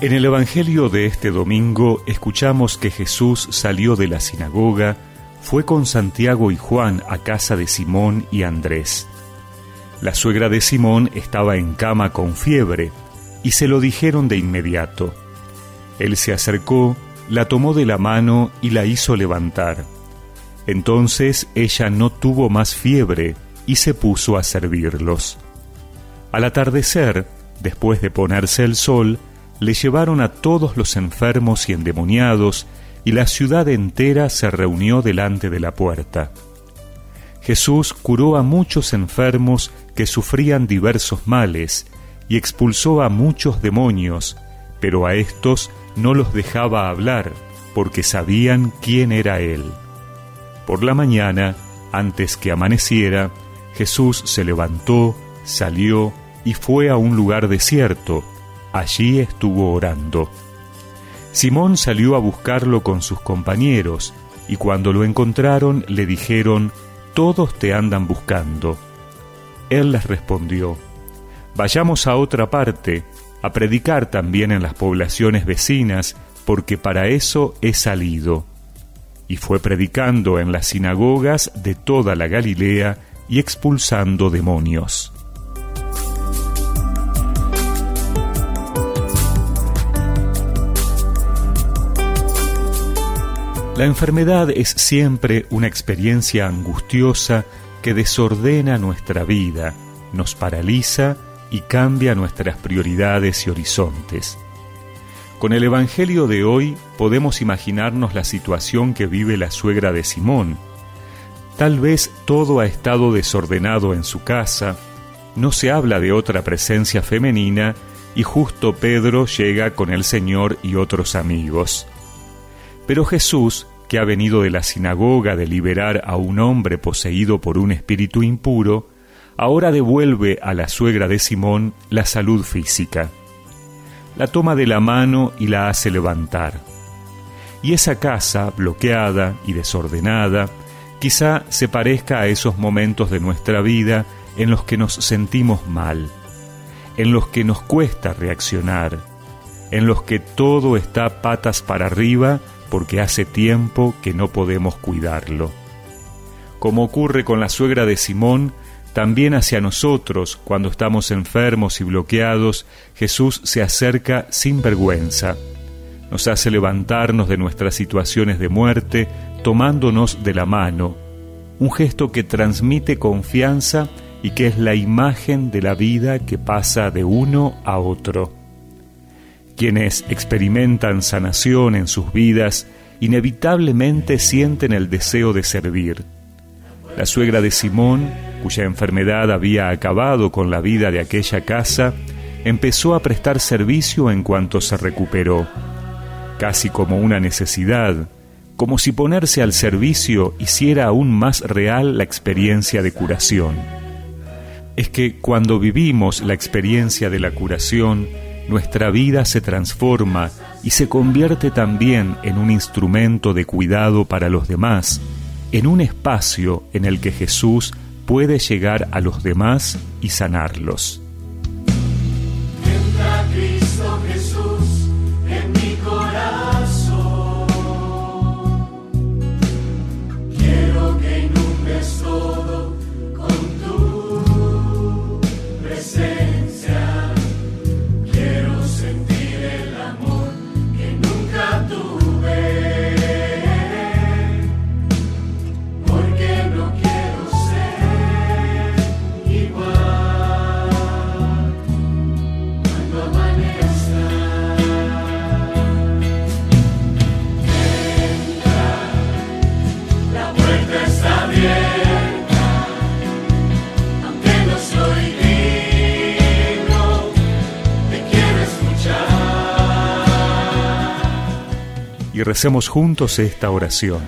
En el Evangelio de este domingo escuchamos que Jesús salió de la sinagoga, fue con Santiago y Juan a casa de Simón y Andrés. La suegra de Simón estaba en cama con fiebre y se lo dijeron de inmediato. Él se acercó, la tomó de la mano y la hizo levantar. Entonces ella no tuvo más fiebre y se puso a servirlos. Al atardecer, después de ponerse el sol, le llevaron a todos los enfermos y endemoniados, y la ciudad entera se reunió delante de la puerta. Jesús curó a muchos enfermos que sufrían diversos males, y expulsó a muchos demonios, pero a estos no los dejaba hablar, porque sabían quién era Él. Por la mañana, antes que amaneciera, Jesús se levantó, salió y fue a un lugar desierto, Allí estuvo orando. Simón salió a buscarlo con sus compañeros, y cuando lo encontraron le dijeron, Todos te andan buscando. Él les respondió, Vayamos a otra parte, a predicar también en las poblaciones vecinas, porque para eso he salido. Y fue predicando en las sinagogas de toda la Galilea y expulsando demonios. La enfermedad es siempre una experiencia angustiosa que desordena nuestra vida, nos paraliza y cambia nuestras prioridades y horizontes. Con el Evangelio de hoy podemos imaginarnos la situación que vive la suegra de Simón. Tal vez todo ha estado desordenado en su casa, no se habla de otra presencia femenina y justo Pedro llega con el Señor y otros amigos. Pero Jesús, que ha venido de la sinagoga de liberar a un hombre poseído por un espíritu impuro, ahora devuelve a la suegra de Simón la salud física. La toma de la mano y la hace levantar. Y esa casa, bloqueada y desordenada, quizá se parezca a esos momentos de nuestra vida en los que nos sentimos mal, en los que nos cuesta reaccionar, en los que todo está patas para arriba porque hace tiempo que no podemos cuidarlo. Como ocurre con la suegra de Simón, también hacia nosotros, cuando estamos enfermos y bloqueados, Jesús se acerca sin vergüenza. Nos hace levantarnos de nuestras situaciones de muerte, tomándonos de la mano, un gesto que transmite confianza y que es la imagen de la vida que pasa de uno a otro. Quienes experimentan sanación en sus vidas inevitablemente sienten el deseo de servir. La suegra de Simón, cuya enfermedad había acabado con la vida de aquella casa, empezó a prestar servicio en cuanto se recuperó, casi como una necesidad, como si ponerse al servicio hiciera aún más real la experiencia de curación. Es que cuando vivimos la experiencia de la curación, nuestra vida se transforma y se convierte también en un instrumento de cuidado para los demás, en un espacio en el que Jesús puede llegar a los demás y sanarlos. Y recemos juntos esta oración.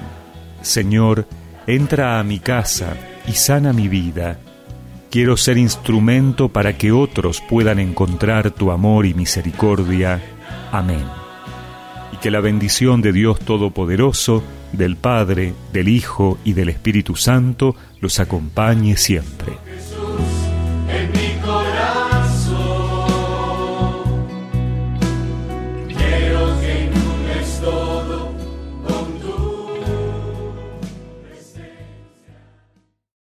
Señor, entra a mi casa y sana mi vida. Quiero ser instrumento para que otros puedan encontrar tu amor y misericordia. Amén. Y que la bendición de Dios Todopoderoso, del Padre, del Hijo y del Espíritu Santo los acompañe siempre.